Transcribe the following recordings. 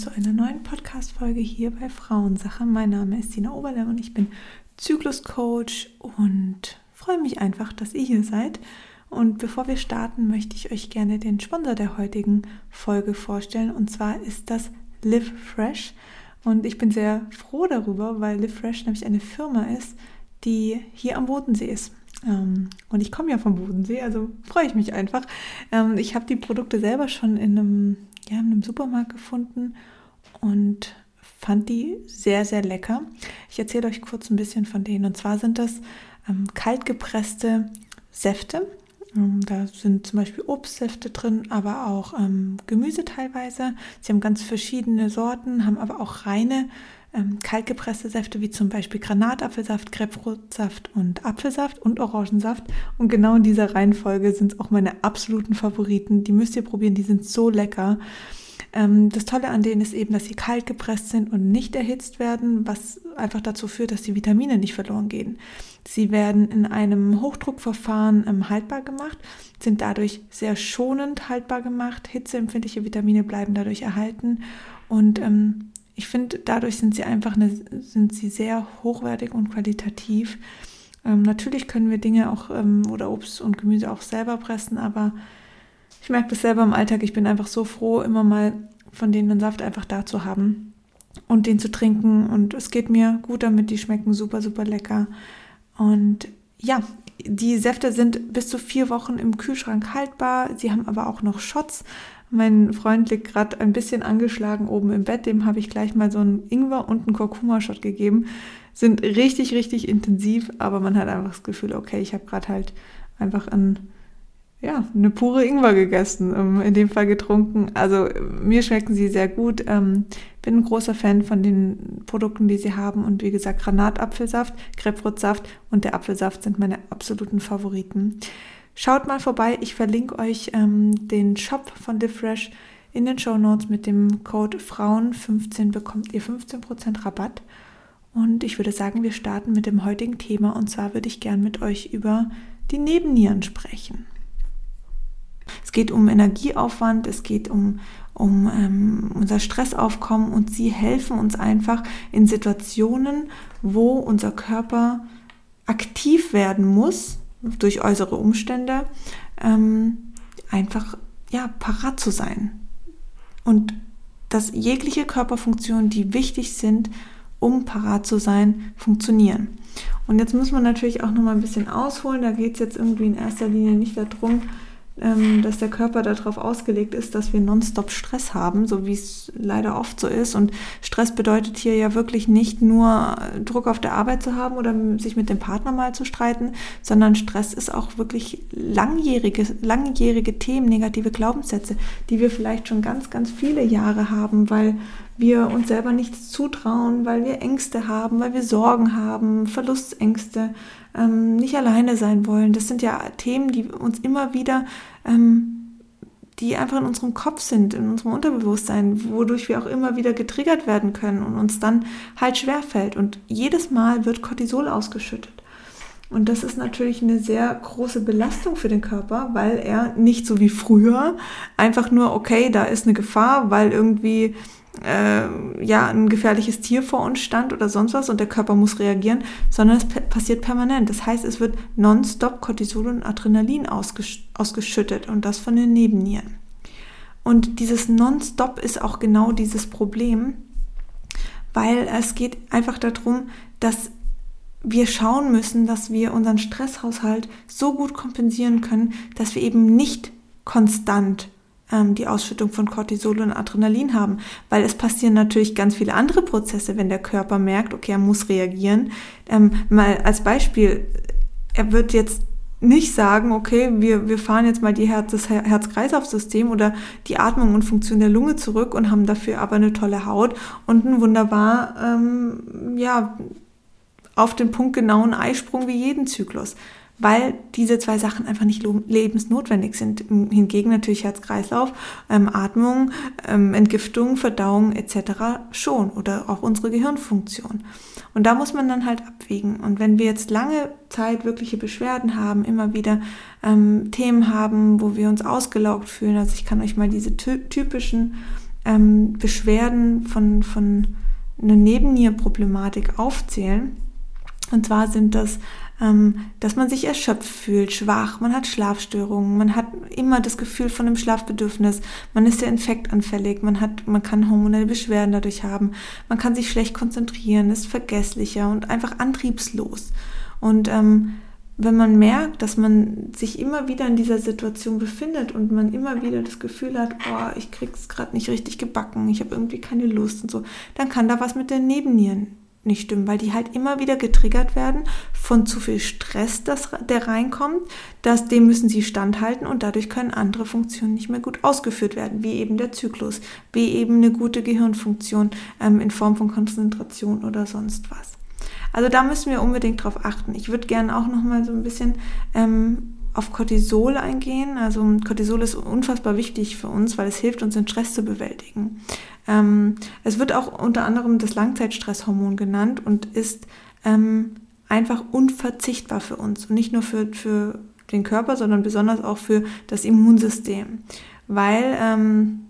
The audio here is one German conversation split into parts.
zu einer neuen Podcast-Folge hier bei Frauensache. Mein Name ist Tina Oberle und ich bin Zykluscoach und freue mich einfach, dass ihr hier seid. Und bevor wir starten, möchte ich euch gerne den Sponsor der heutigen Folge vorstellen. Und zwar ist das Live Fresh. Und ich bin sehr froh darüber, weil Live Fresh nämlich eine Firma ist, die hier am Bodensee ist. Ähm, und ich komme ja vom Bodensee, also freue ich mich einfach. Ähm, ich habe die Produkte selber schon in einem ja, in einem Supermarkt gefunden und fand die sehr, sehr lecker. Ich erzähle euch kurz ein bisschen von denen. Und zwar sind das ähm, kaltgepresste Säfte. Ähm, da sind zum Beispiel Obstsäfte drin, aber auch ähm, Gemüse teilweise. Sie haben ganz verschiedene Sorten, haben aber auch reine ähm, kaltgepresste Säfte wie zum Beispiel Granatapfelsaft, Grapefruitsaft und Apfelsaft und Orangensaft. Und genau in dieser Reihenfolge sind es auch meine absoluten Favoriten. Die müsst ihr probieren, die sind so lecker. Ähm, das Tolle an denen ist eben, dass sie kalt gepresst sind und nicht erhitzt werden, was einfach dazu führt, dass die Vitamine nicht verloren gehen. Sie werden in einem Hochdruckverfahren ähm, haltbar gemacht, sind dadurch sehr schonend haltbar gemacht. Hitzeempfindliche Vitamine bleiben dadurch erhalten und ähm, ich finde, dadurch sind sie einfach eine, sind sie sehr hochwertig und qualitativ. Ähm, natürlich können wir Dinge auch ähm, oder Obst und Gemüse auch selber pressen, aber ich merke das selber im Alltag. Ich bin einfach so froh, immer mal von denen den Saft einfach da zu haben und den zu trinken. Und es geht mir gut damit. Die schmecken super, super lecker. Und ja, die Säfte sind bis zu vier Wochen im Kühlschrank haltbar. Sie haben aber auch noch Shots. Mein Freund liegt gerade ein bisschen angeschlagen oben im Bett. Dem habe ich gleich mal so einen Ingwer und einen Kurkuma-Shot gegeben. Sind richtig, richtig intensiv, aber man hat einfach das Gefühl, okay, ich habe gerade halt einfach ein, ja, eine pure Ingwer gegessen, ähm, in dem Fall getrunken. Also mir schmecken sie sehr gut. Ähm, bin ein großer Fan von den Produkten, die sie haben. Und wie gesagt, Granatapfelsaft, Grapefruitsaft und der Apfelsaft sind meine absoluten Favoriten. Schaut mal vorbei, ich verlinke euch ähm, den Shop von DeFresh in den Show Notes mit dem Code Frauen15 bekommt ihr 15% Rabatt. Und ich würde sagen, wir starten mit dem heutigen Thema und zwar würde ich gern mit euch über die Nebennieren sprechen. Es geht um Energieaufwand, es geht um, um ähm, unser Stressaufkommen und sie helfen uns einfach in Situationen, wo unser Körper aktiv werden muss, durch äußere Umstände ähm, einfach ja parat zu sein und dass jegliche Körperfunktionen, die wichtig sind, um parat zu sein, funktionieren. Und jetzt muss man natürlich auch noch mal ein bisschen ausholen. Da geht es jetzt irgendwie in erster Linie nicht darum, ähm, dass der Körper darauf ausgelegt ist, dass wir nonstop Stress haben, so wie es leider oft so ist. Und Stress bedeutet hier ja wirklich nicht nur Druck auf der Arbeit zu haben oder sich mit dem Partner mal zu streiten, sondern Stress ist auch wirklich langjährige, langjährige Themen, negative Glaubenssätze, die wir vielleicht schon ganz, ganz viele Jahre haben, weil wir uns selber nichts zutrauen, weil wir Ängste haben, weil wir Sorgen haben, Verlustängste, ähm, nicht alleine sein wollen. Das sind ja Themen, die uns immer wieder, ähm, die einfach in unserem Kopf sind, in unserem Unterbewusstsein, wodurch wir auch immer wieder getriggert werden können und uns dann halt schwerfällt. Und jedes Mal wird Cortisol ausgeschüttet. Und das ist natürlich eine sehr große Belastung für den Körper, weil er nicht so wie früher einfach nur, okay, da ist eine Gefahr, weil irgendwie äh, ja ein gefährliches Tier vor uns stand oder sonst was und der Körper muss reagieren, sondern es passiert permanent. Das heißt, es wird nonstop Cortisol und Adrenalin ausgesch ausgeschüttet und das von den Nebennieren. Und dieses nonstop ist auch genau dieses Problem, weil es geht einfach darum, dass wir schauen müssen, dass wir unseren Stresshaushalt so gut kompensieren können, dass wir eben nicht konstant ähm, die Ausschüttung von Cortisol und Adrenalin haben, weil es passieren natürlich ganz viele andere Prozesse, wenn der Körper merkt, okay, er muss reagieren. Ähm, mal als Beispiel, er wird jetzt nicht sagen, okay, wir, wir fahren jetzt mal die Herz, das Herz-Kreislauf-System oder die Atmung und Funktion der Lunge zurück und haben dafür aber eine tolle Haut und einen wunderbar, ähm, ja, auf den Punkt genauen Eisprung wie jeden Zyklus weil diese zwei Sachen einfach nicht lebensnotwendig sind. Hingegen natürlich Herz-Kreislauf, ähm, Atmung, ähm, Entgiftung, Verdauung etc. schon oder auch unsere Gehirnfunktion. Und da muss man dann halt abwägen. Und wenn wir jetzt lange Zeit wirkliche Beschwerden haben, immer wieder ähm, Themen haben, wo wir uns ausgelaugt fühlen, also ich kann euch mal diese typischen ähm, Beschwerden von, von einer Nebennierenproblematik aufzählen. Und zwar sind das, dass man sich erschöpft fühlt, schwach, man hat Schlafstörungen, man hat immer das Gefühl von einem Schlafbedürfnis, man ist sehr infektanfällig, man hat, man kann hormonelle Beschwerden dadurch haben, man kann sich schlecht konzentrieren, ist vergesslicher und einfach antriebslos. Und ähm, wenn man merkt, dass man sich immer wieder in dieser Situation befindet und man immer wieder das Gefühl hat, oh, ich krieg's gerade nicht richtig gebacken, ich habe irgendwie keine Lust und so, dann kann da was mit den Nebennieren nicht stimmen, weil die halt immer wieder getriggert werden von zu viel Stress, das, der reinkommt, dass dem müssen sie standhalten und dadurch können andere Funktionen nicht mehr gut ausgeführt werden, wie eben der Zyklus, wie eben eine gute Gehirnfunktion ähm, in Form von Konzentration oder sonst was. Also da müssen wir unbedingt drauf achten. Ich würde gerne auch noch mal so ein bisschen ähm, auf Cortisol eingehen. Also Cortisol ist unfassbar wichtig für uns, weil es hilft uns, den Stress zu bewältigen. Ähm, es wird auch unter anderem das Langzeitstresshormon genannt und ist ähm, einfach unverzichtbar für uns. Und nicht nur für, für den Körper, sondern besonders auch für das Immunsystem, weil ähm,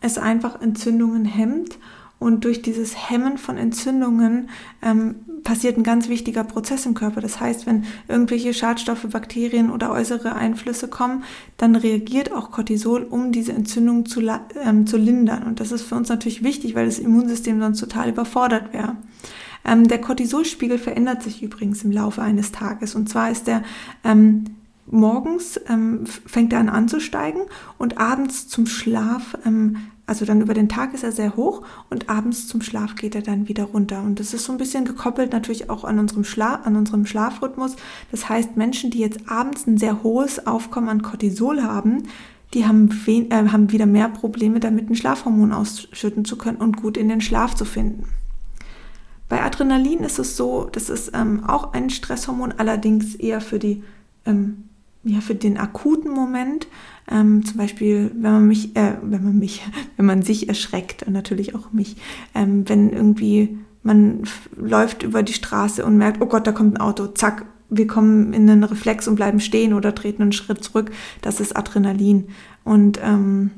es einfach Entzündungen hemmt und durch dieses Hemmen von Entzündungen ähm, passiert ein ganz wichtiger Prozess im Körper. Das heißt, wenn irgendwelche Schadstoffe, Bakterien oder äußere Einflüsse kommen, dann reagiert auch Cortisol, um diese Entzündung zu, ähm, zu lindern. Und das ist für uns natürlich wichtig, weil das Immunsystem sonst total überfordert wäre. Ähm, der Cortisolspiegel verändert sich übrigens im Laufe eines Tages. Und zwar ist der ähm, morgens ähm, fängt er an anzusteigen und abends zum Schlaf ähm, also dann über den Tag ist er sehr hoch und abends zum Schlaf geht er dann wieder runter. Und das ist so ein bisschen gekoppelt natürlich auch an unserem, Schla an unserem Schlafrhythmus. Das heißt, Menschen, die jetzt abends ein sehr hohes Aufkommen an Cortisol haben, die haben, äh, haben wieder mehr Probleme damit, ein Schlafhormon ausschütten zu können und gut in den Schlaf zu finden. Bei Adrenalin ist es so, das ist ähm, auch ein Stresshormon, allerdings eher für die ähm, ja, für den akuten Moment, ähm, zum Beispiel, wenn man mich, äh, wenn man mich, wenn man sich erschreckt und natürlich auch mich, ähm, wenn irgendwie man läuft über die Straße und merkt, oh Gott, da kommt ein Auto, zack, wir kommen in einen Reflex und bleiben stehen oder treten einen Schritt zurück, das ist Adrenalin. Und ähm,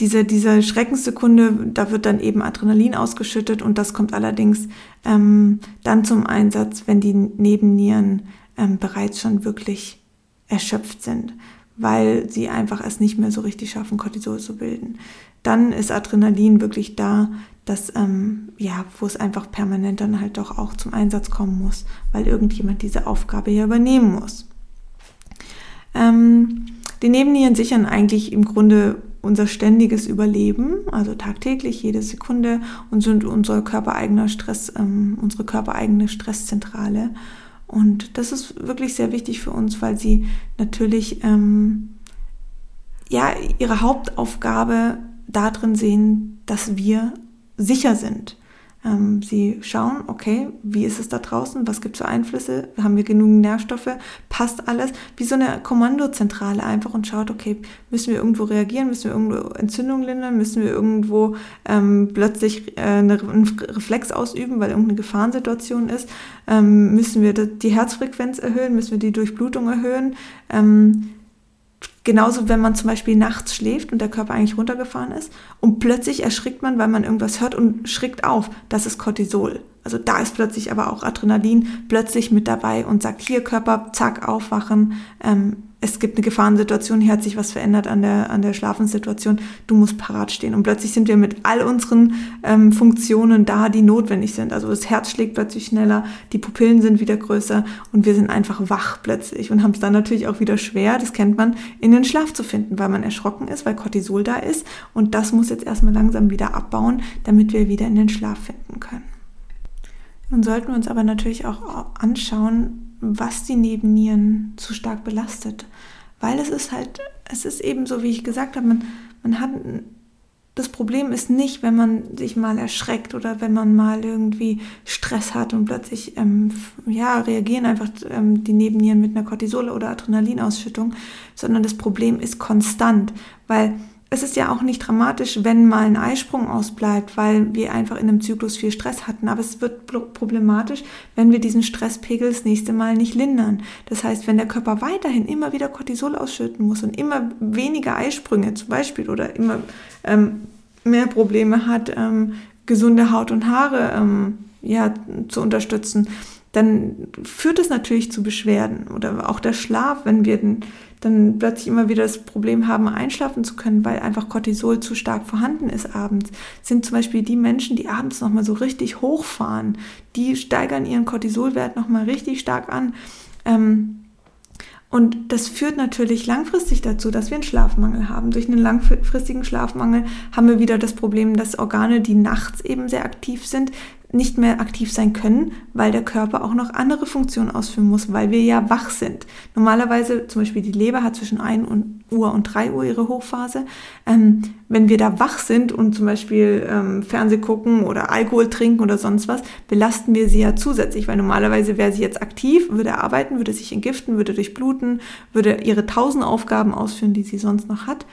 diese, diese Schreckenssekunde, da wird dann eben Adrenalin ausgeschüttet und das kommt allerdings ähm, dann zum Einsatz, wenn die Nebennieren ähm, bereits schon wirklich erschöpft sind, weil sie einfach es nicht mehr so richtig schaffen, Cortisol zu bilden. Dann ist Adrenalin wirklich da, dass, ähm, ja, wo es einfach permanent dann halt doch auch zum Einsatz kommen muss, weil irgendjemand diese Aufgabe ja übernehmen muss. Ähm, die Nebennieren sichern eigentlich im Grunde unser ständiges Überleben, also tagtäglich, jede Sekunde und sind unser körpereigener Stress, ähm, unsere körpereigene Stresszentrale. Und das ist wirklich sehr wichtig für uns, weil sie natürlich ähm, ja ihre Hauptaufgabe darin sehen, dass wir sicher sind. Ähm, sie schauen, okay, wie ist es da draußen? Was gibt es für Einflüsse? Haben wir genügend Nährstoffe? Passt alles? Wie so eine Kommandozentrale einfach und schaut, okay, müssen wir irgendwo reagieren? Müssen wir irgendwo Entzündung lindern? Müssen wir irgendwo ähm, plötzlich äh, eine, einen Reflex ausüben, weil irgendeine Gefahrensituation ist? Ähm, müssen wir die Herzfrequenz erhöhen? Müssen wir die Durchblutung erhöhen? Genauso, wenn man zum Beispiel nachts schläft und der Körper eigentlich runtergefahren ist und plötzlich erschrickt man, weil man irgendwas hört und schrickt auf. Das ist Cortisol. Also da ist plötzlich aber auch Adrenalin plötzlich mit dabei und sagt, hier Körper, zack, aufwachen, ähm, es gibt eine Gefahrensituation, hier hat sich was verändert an der, an der Schlafenssituation, du musst parat stehen. Und plötzlich sind wir mit all unseren ähm, Funktionen da, die notwendig sind. Also das Herz schlägt plötzlich schneller, die Pupillen sind wieder größer und wir sind einfach wach plötzlich und haben es dann natürlich auch wieder schwer, das kennt man, in den Schlaf zu finden, weil man erschrocken ist, weil Cortisol da ist. Und das muss jetzt erstmal langsam wieder abbauen, damit wir wieder in den Schlaf finden. Nun sollten wir uns aber natürlich auch anschauen, was die Nebennieren zu stark belastet. Weil es ist halt, es ist eben so, wie ich gesagt habe, man, man hat, das Problem ist nicht, wenn man sich mal erschreckt oder wenn man mal irgendwie Stress hat und plötzlich, ähm, ja, reagieren einfach ähm, die Nebennieren mit einer Cortisol- oder Adrenalinausschüttung, sondern das Problem ist konstant, weil es ist ja auch nicht dramatisch, wenn mal ein Eisprung ausbleibt, weil wir einfach in einem Zyklus viel Stress hatten. Aber es wird problematisch, wenn wir diesen Stresspegel das nächste Mal nicht lindern. Das heißt, wenn der Körper weiterhin immer wieder Cortisol ausschütten muss und immer weniger Eisprünge zum Beispiel oder immer ähm, mehr Probleme hat, ähm, gesunde Haut und Haare ähm, ja, zu unterstützen, dann führt es natürlich zu Beschwerden oder auch der Schlaf, wenn wir dann plötzlich immer wieder das Problem haben, einschlafen zu können, weil einfach Cortisol zu stark vorhanden ist abends, sind zum Beispiel die Menschen, die abends nochmal so richtig hochfahren, die steigern ihren Cortisolwert nochmal richtig stark an. Ähm, und das führt natürlich langfristig dazu, dass wir einen Schlafmangel haben. Durch einen langfristigen Schlafmangel haben wir wieder das Problem, dass Organe, die nachts eben sehr aktiv sind, nicht mehr aktiv sein können, weil der Körper auch noch andere Funktionen ausführen muss, weil wir ja wach sind. Normalerweise, zum Beispiel die Leber hat zwischen 1 Uhr und 3 Uhr ihre Hochphase. Ähm, wenn wir da wach sind und zum Beispiel ähm, Fernseh gucken oder Alkohol trinken oder sonst was, belasten wir sie ja zusätzlich, weil normalerweise wäre sie jetzt aktiv, würde arbeiten, würde sich entgiften, würde durchbluten, würde ihre tausend Aufgaben ausführen, die sie sonst noch hat.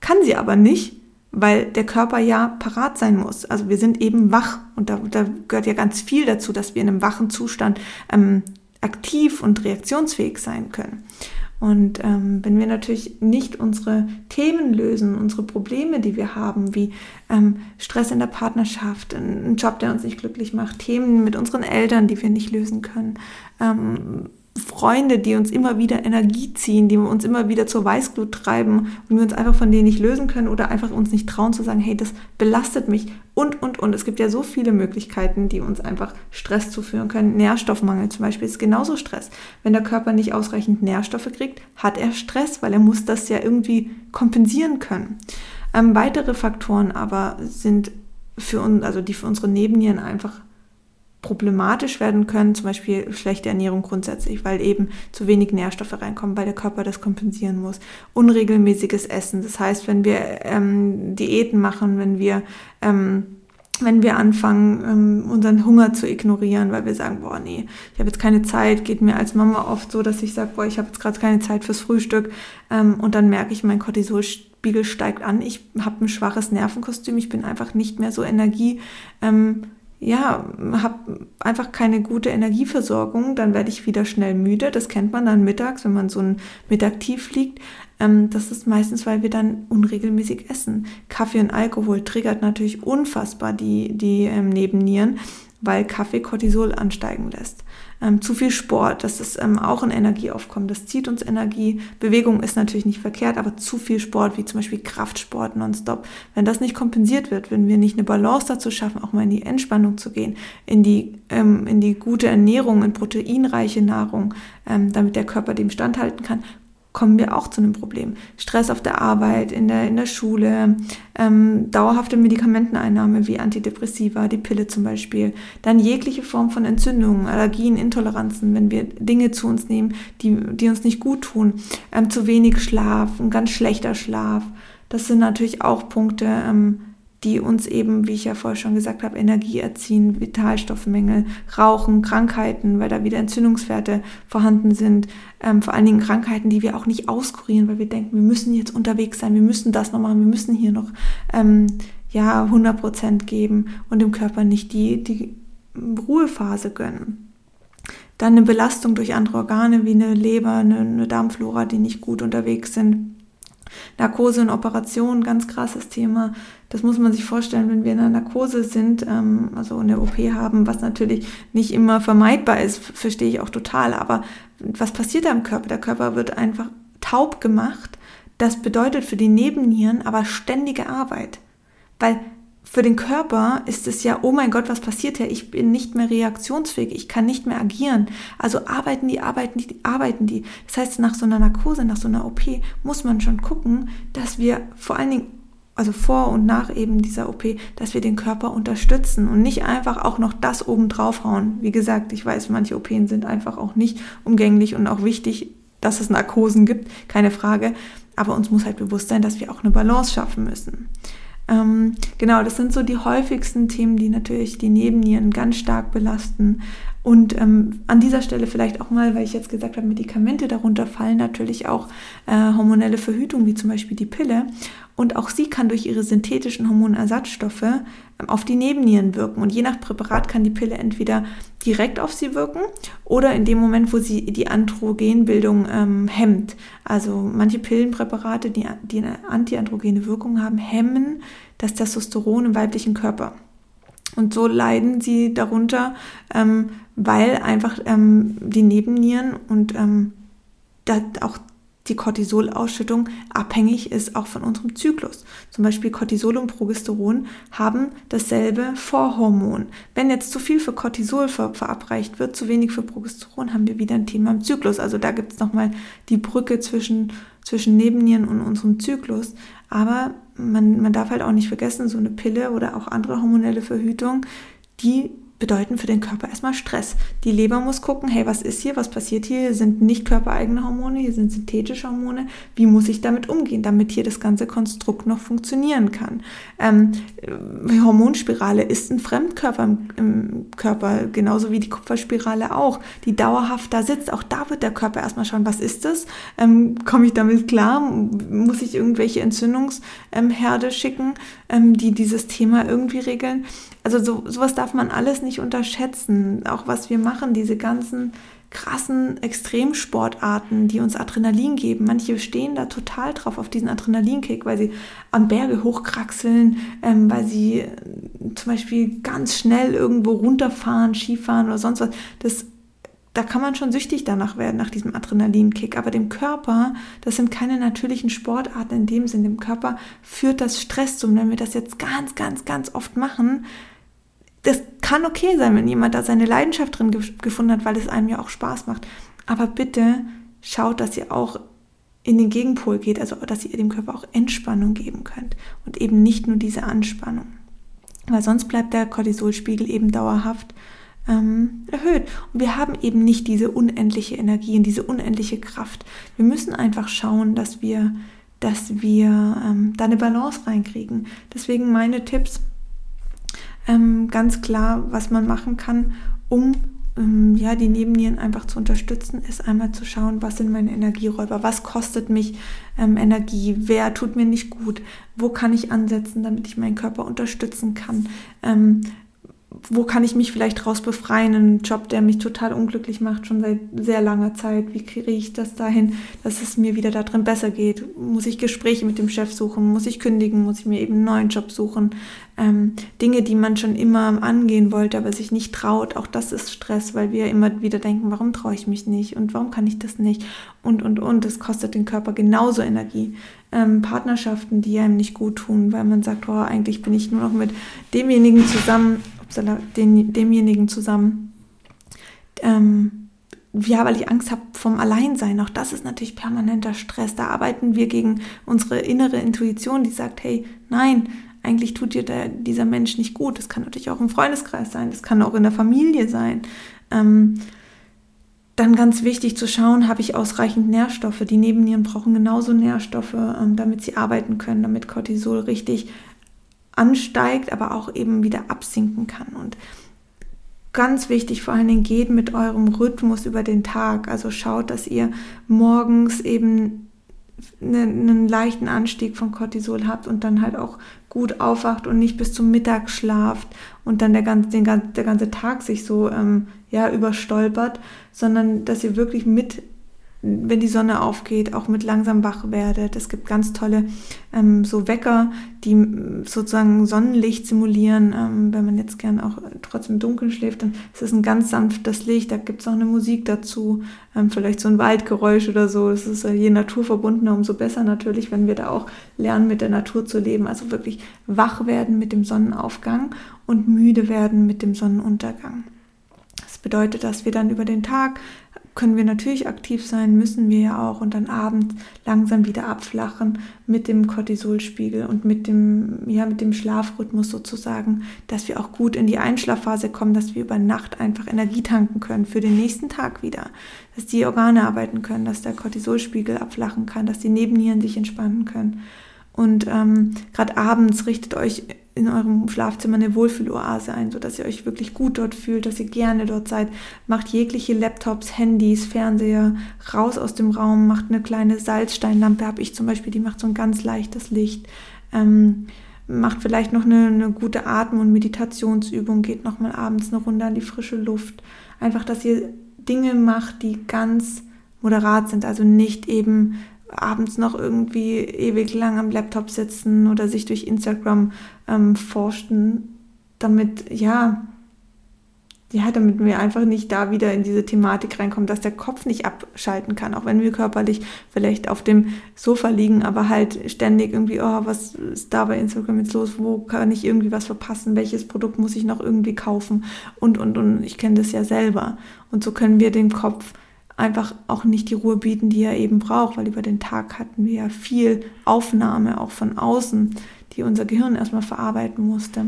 Kann sie aber nicht, weil der Körper ja parat sein muss. Also wir sind eben wach und da, da gehört ja ganz viel dazu, dass wir in einem wachen Zustand ähm, aktiv und reaktionsfähig sein können. Und ähm, wenn wir natürlich nicht unsere Themen lösen, unsere Probleme, die wir haben, wie ähm, Stress in der Partnerschaft, ein, Job, der uns nicht glücklich macht, Themen mit unseren Eltern, die wir nicht lösen können, ähm, Freunde, die uns immer wieder Energie ziehen, die uns immer wieder zur Weißglut treiben und wir uns einfach von denen nicht lösen können oder einfach uns nicht trauen zu sagen, hey, das belastet mich und, und, und. Es gibt ja so viele Möglichkeiten, die uns einfach Stress zuführen können. Nährstoffmangel zum Beispiel ist genauso Stress. Wenn der Körper nicht ausreichend Nährstoffe kriegt, hat er Stress, weil er muss das ja irgendwie kompensieren können. Ähm, weitere Faktoren aber sind für uns, also die für unsere Nebennieren einfach problematisch werden können, zum Beispiel schlechte Ernährung grundsätzlich, weil eben zu wenig Nährstoffe reinkommen, weil der Körper das kompensieren muss. Unregelmäßiges Essen, das heißt, wenn wir ähm, Diäten machen, wenn wir ähm, wenn wir anfangen, ähm, unseren Hunger zu ignorieren, weil wir sagen, boah, nee, ich habe jetzt keine Zeit, geht mir als Mama oft so, dass ich sage, boah, ich habe jetzt gerade keine Zeit fürs Frühstück ähm, und dann merke ich, mein Cortisolspiegel steigt an, ich habe ein schwaches Nervenkostüm, ich bin einfach nicht mehr so energie ähm, ja, habe einfach keine gute Energieversorgung, dann werde ich wieder schnell müde. Das kennt man dann mittags, wenn man so ein Mittag tief liegt. Ähm, das ist meistens, weil wir dann unregelmäßig essen. Kaffee und Alkohol triggert natürlich unfassbar die, die ähm, Nebennieren, weil Kaffee Cortisol ansteigen lässt. Ähm, zu viel Sport, das ist ähm, auch ein Energieaufkommen, das zieht uns Energie. Bewegung ist natürlich nicht verkehrt, aber zu viel Sport, wie zum Beispiel Kraftsport nonstop, wenn das nicht kompensiert wird, wenn wir nicht eine Balance dazu schaffen, auch mal in die Entspannung zu gehen, in die, ähm, in die gute Ernährung, in proteinreiche Nahrung, ähm, damit der Körper dem standhalten kann, kommen wir auch zu einem Problem. Stress auf der Arbeit, in der, in der Schule, ähm, dauerhafte Medikamenteneinnahme wie Antidepressiva, die Pille zum Beispiel, dann jegliche Form von Entzündungen, Allergien, Intoleranzen, wenn wir Dinge zu uns nehmen, die, die uns nicht gut tun, ähm, zu wenig Schlaf, ein ganz schlechter Schlaf. Das sind natürlich auch Punkte, ähm, die uns eben, wie ich ja vorher schon gesagt habe, Energie erziehen, Vitalstoffmängel, Rauchen, Krankheiten, weil da wieder Entzündungswerte vorhanden sind. Ähm, vor allen Dingen Krankheiten, die wir auch nicht auskurieren, weil wir denken, wir müssen jetzt unterwegs sein, wir müssen das noch machen, wir müssen hier noch ähm, ja 100 Prozent geben und dem Körper nicht die, die Ruhephase gönnen. Dann eine Belastung durch andere Organe wie eine Leber, eine, eine Darmflora, die nicht gut unterwegs sind Narkose und Operation, ganz krasses Thema. Das muss man sich vorstellen, wenn wir in einer Narkose sind, ähm, also eine OP haben, was natürlich nicht immer vermeidbar ist, verstehe ich auch total. Aber was passiert da im Körper? Der Körper wird einfach taub gemacht. Das bedeutet für die Nebennieren aber ständige Arbeit. Weil für den Körper ist es ja, oh mein Gott, was passiert hier? Ich bin nicht mehr reaktionsfähig, ich kann nicht mehr agieren. Also arbeiten die, arbeiten die, arbeiten die. Das heißt, nach so einer Narkose, nach so einer OP muss man schon gucken, dass wir vor allen Dingen, also vor und nach eben dieser OP, dass wir den Körper unterstützen und nicht einfach auch noch das oben draufhauen. Wie gesagt, ich weiß, manche OPen sind einfach auch nicht umgänglich und auch wichtig, dass es Narkosen gibt, keine Frage. Aber uns muss halt bewusst sein, dass wir auch eine Balance schaffen müssen. Ähm, genau, das sind so die häufigsten Themen, die natürlich die Nebennieren ganz stark belasten. Und ähm, an dieser Stelle vielleicht auch mal, weil ich jetzt gesagt habe, Medikamente darunter fallen natürlich auch äh, hormonelle Verhütung, wie zum Beispiel die Pille. Und auch sie kann durch ihre synthetischen Hormonersatzstoffe ähm, auf die Nebennieren wirken. Und je nach Präparat kann die Pille entweder direkt auf sie wirken oder in dem Moment, wo sie die Androgenbildung ähm, hemmt. Also manche Pillenpräparate, die, die eine antiandrogene Wirkung haben, hemmen das Testosteron im weiblichen Körper. Und so leiden sie darunter, ähm, weil einfach ähm, die Nebennieren und ähm, auch die Cortisolausschüttung abhängig ist auch von unserem Zyklus. Zum Beispiel Cortisol und Progesteron haben dasselbe Vorhormon. Wenn jetzt zu viel für Cortisol ver verabreicht wird, zu wenig für Progesteron, haben wir wieder ein Thema im Zyklus. Also da gibt es nochmal die Brücke zwischen, zwischen Nebennieren und unserem Zyklus. Aber man, man darf halt auch nicht vergessen, so eine Pille oder auch andere hormonelle Verhütung, die bedeuten für den Körper erstmal Stress. Die Leber muss gucken, hey, was ist hier, was passiert hier? Hier sind nicht körpereigene Hormone, hier sind synthetische Hormone. Wie muss ich damit umgehen, damit hier das ganze Konstrukt noch funktionieren kann? Ähm, die Hormonspirale ist ein Fremdkörper im, im, Körper, genauso wie die Kupferspirale auch, die dauerhaft da sitzt. Auch da wird der Körper erstmal schauen, was ist das? Ähm, Komme ich damit klar? Muss ich irgendwelche Entzündungsherde schicken, ähm, die dieses Thema irgendwie regeln? Also so, sowas darf man alles nicht unterschätzen. Auch was wir machen, diese ganzen krassen Extremsportarten, die uns Adrenalin geben. Manche stehen da total drauf auf diesen Adrenalinkick, weil sie an Berge hochkraxeln, ähm, weil sie äh, zum Beispiel ganz schnell irgendwo runterfahren, Skifahren oder sonst was. Das, da kann man schon süchtig danach werden, nach diesem Adrenalinkick. Aber dem Körper, das sind keine natürlichen Sportarten in dem Sinn. Dem Körper führt das Stress zum. Wenn wir das jetzt ganz, ganz, ganz oft machen, das kann okay sein, wenn jemand da seine Leidenschaft drin gefunden hat, weil es einem ja auch Spaß macht. Aber bitte schaut, dass ihr auch in den Gegenpol geht, also dass ihr dem Körper auch Entspannung geben könnt und eben nicht nur diese Anspannung. Weil sonst bleibt der Cortisolspiegel eben dauerhaft ähm, erhöht. Und wir haben eben nicht diese unendliche Energie und diese unendliche Kraft. Wir müssen einfach schauen, dass wir, dass wir ähm, da eine Balance reinkriegen. Deswegen meine Tipps, ähm, ganz klar, was man machen kann, um ähm, ja, die Nebennieren einfach zu unterstützen, ist einmal zu schauen, was sind meine Energieräuber, was kostet mich ähm, Energie, wer tut mir nicht gut, wo kann ich ansetzen, damit ich meinen Körper unterstützen kann. Wo kann ich mich vielleicht raus befreien? Ein Job, der mich total unglücklich macht, schon seit sehr langer Zeit. Wie kriege ich das dahin, dass es mir wieder da drin besser geht? Muss ich Gespräche mit dem Chef suchen? Muss ich kündigen? Muss ich mir eben einen neuen Job suchen? Ähm, Dinge, die man schon immer angehen wollte, aber sich nicht traut. Auch das ist Stress, weil wir immer wieder denken, warum traue ich mich nicht? Und warum kann ich das nicht? Und, und, und. Das kostet den Körper genauso Energie. Ähm, Partnerschaften, die einem nicht gut tun, weil man sagt, oh, eigentlich bin ich nur noch mit demjenigen zusammen, upsala, den, demjenigen zusammen. Ähm, ja, weil ich Angst habe vom Alleinsein. Auch das ist natürlich permanenter Stress. Da arbeiten wir gegen unsere innere Intuition, die sagt, hey, nein, eigentlich tut dir der, dieser Mensch nicht gut. Das kann natürlich auch im Freundeskreis sein, das kann auch in der Familie sein. Ähm, dann ganz wichtig zu schauen, habe ich ausreichend Nährstoffe. Die Nebennieren brauchen genauso Nährstoffe, ähm, damit sie arbeiten können, damit Cortisol richtig ansteigt, aber auch eben wieder absinken kann. Und ganz wichtig, vor allen Dingen geht mit eurem Rhythmus über den Tag. Also schaut, dass ihr morgens eben einen leichten Anstieg von Cortisol habt und dann halt auch gut aufwacht und nicht bis zum Mittag schlaft und dann der ganze, den, der ganze Tag sich so ähm, ja, überstolpert, sondern dass ihr wirklich mit wenn die Sonne aufgeht, auch mit langsam wach werdet. Es gibt ganz tolle ähm, so Wecker, die sozusagen Sonnenlicht simulieren. Ähm, wenn man jetzt gern auch trotzdem im Dunkeln schläft, dann ist es ein ganz sanftes Licht. Da gibt es auch eine Musik dazu, ähm, vielleicht so ein Waldgeräusch oder so. Es ist äh, je naturverbundener, umso besser natürlich, wenn wir da auch lernen, mit der Natur zu leben. Also wirklich wach werden mit dem Sonnenaufgang und müde werden mit dem Sonnenuntergang. Das bedeutet, dass wir dann über den Tag können wir natürlich aktiv sein, müssen wir ja auch und dann abends langsam wieder abflachen mit dem Cortisolspiegel und mit dem, ja, mit dem Schlafrhythmus sozusagen, dass wir auch gut in die Einschlafphase kommen, dass wir über Nacht einfach Energie tanken können für den nächsten Tag wieder, dass die Organe arbeiten können, dass der Cortisolspiegel abflachen kann, dass die Nebennieren sich entspannen können. Und ähm, gerade abends richtet euch in eurem Schlafzimmer eine Wohlfühloase ein, sodass ihr euch wirklich gut dort fühlt, dass ihr gerne dort seid. Macht jegliche Laptops, Handys, Fernseher raus aus dem Raum, macht eine kleine Salzsteinlampe, habe ich zum Beispiel, die macht so ein ganz leichtes Licht. Ähm, macht vielleicht noch eine, eine gute Atm- und Meditationsübung, geht nochmal abends eine Runde an die frische Luft. Einfach, dass ihr Dinge macht, die ganz moderat sind, also nicht eben abends noch irgendwie ewig lang am Laptop sitzen oder sich durch Instagram ähm, forschen, damit, ja, ja, damit wir einfach nicht da wieder in diese Thematik reinkommen, dass der Kopf nicht abschalten kann, auch wenn wir körperlich vielleicht auf dem Sofa liegen, aber halt ständig irgendwie, oh, was ist da bei Instagram jetzt los? Wo kann ich irgendwie was verpassen? Welches Produkt muss ich noch irgendwie kaufen? Und, und, und. Ich kenne das ja selber. Und so können wir dem Kopf einfach auch nicht die Ruhe bieten, die er eben braucht, weil über den Tag hatten wir ja viel Aufnahme auch von außen, die unser Gehirn erstmal verarbeiten musste.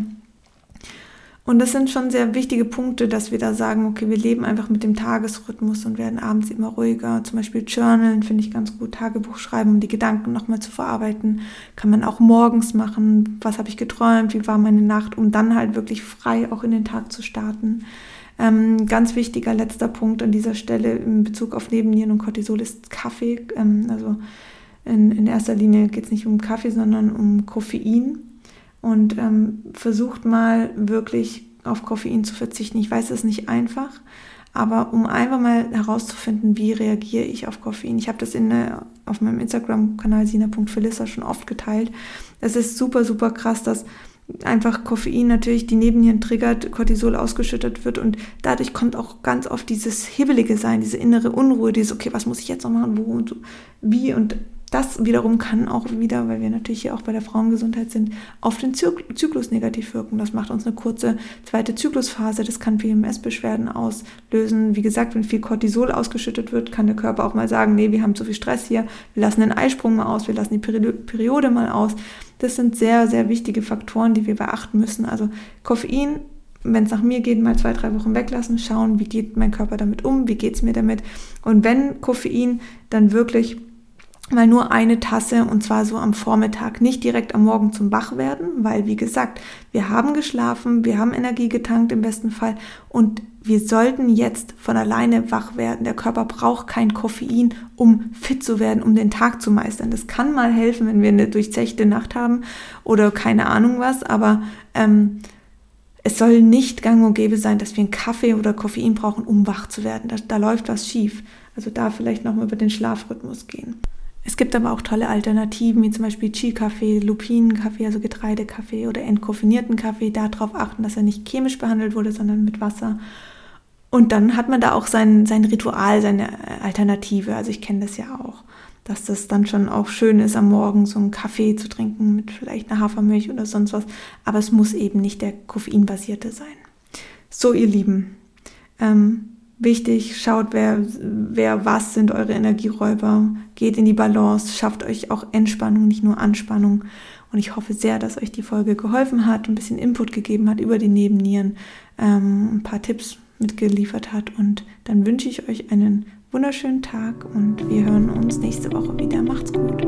Und das sind schon sehr wichtige Punkte, dass wir da sagen, okay, wir leben einfach mit dem Tagesrhythmus und werden abends immer ruhiger. Zum Beispiel Journalen finde ich ganz gut, Tagebuch schreiben, um die Gedanken nochmal zu verarbeiten. Kann man auch morgens machen. Was habe ich geträumt? Wie war meine Nacht? Um dann halt wirklich frei auch in den Tag zu starten. Ähm, ganz wichtiger letzter Punkt an dieser Stelle in Bezug auf Nebennieren und Cortisol ist Kaffee. Ähm, also in, in erster Linie geht es nicht um Kaffee, sondern um Koffein und ähm, versucht mal wirklich auf Koffein zu verzichten. Ich weiß, es ist nicht einfach, aber um einfach mal herauszufinden, wie reagiere ich auf Koffein. Ich habe das in, auf meinem Instagram-Kanal sina.felissa schon oft geteilt. Es ist super, super krass, dass einfach Koffein natürlich die Nebennieren triggert, Cortisol ausgeschüttet wird und dadurch kommt auch ganz oft dieses Hibbelige sein, diese innere Unruhe, dieses, okay, was muss ich jetzt noch machen, wo und wie und das wiederum kann auch wieder, weil wir natürlich hier auch bei der Frauengesundheit sind, auf den Zyklus negativ wirken. Das macht uns eine kurze zweite Zyklusphase. Das kann PMS-Beschwerden auslösen. Wie gesagt, wenn viel Cortisol ausgeschüttet wird, kann der Körper auch mal sagen, nee, wir haben zu viel Stress hier. Wir lassen den Eisprung mal aus. Wir lassen die Periode mal aus. Das sind sehr, sehr wichtige Faktoren, die wir beachten müssen. Also Koffein wenn es nach mir geht, mal zwei, drei Wochen weglassen, schauen, wie geht mein Körper damit um, wie geht es mir damit. Und wenn Koffein, dann wirklich mal nur eine Tasse und zwar so am Vormittag, nicht direkt am Morgen zum Wachwerden, weil wie gesagt, wir haben geschlafen, wir haben Energie getankt im besten Fall und wir sollten jetzt von alleine wach werden. Der Körper braucht kein Koffein, um fit zu werden, um den Tag zu meistern. Das kann mal helfen, wenn wir eine durchzechte Nacht haben oder keine Ahnung was, aber ähm, es soll nicht gang und gäbe sein, dass wir einen Kaffee oder Koffein brauchen, um wach zu werden. Da, da läuft was schief. Also da vielleicht nochmal über den Schlafrhythmus gehen. Es gibt aber auch tolle Alternativen, wie zum Beispiel Chi-Kaffee, Lupinenkaffee, also Getreidekaffee oder entkoffinierten Kaffee. Darauf achten, dass er nicht chemisch behandelt wurde, sondern mit Wasser. Und dann hat man da auch sein, sein Ritual, seine Alternative. Also ich kenne das ja auch, dass das dann schon auch schön ist, am Morgen so einen Kaffee zu trinken mit vielleicht einer Hafermilch oder sonst was. Aber es muss eben nicht der koffeinbasierte sein. So, ihr Lieben. Ähm, Wichtig, schaut, wer, wer was sind eure Energieräuber, geht in die Balance, schafft euch auch Entspannung, nicht nur Anspannung. Und ich hoffe sehr, dass euch die Folge geholfen hat, ein bisschen Input gegeben hat über die Nebennieren, ähm, ein paar Tipps mitgeliefert hat. Und dann wünsche ich euch einen wunderschönen Tag und wir hören uns nächste Woche wieder. Macht's gut.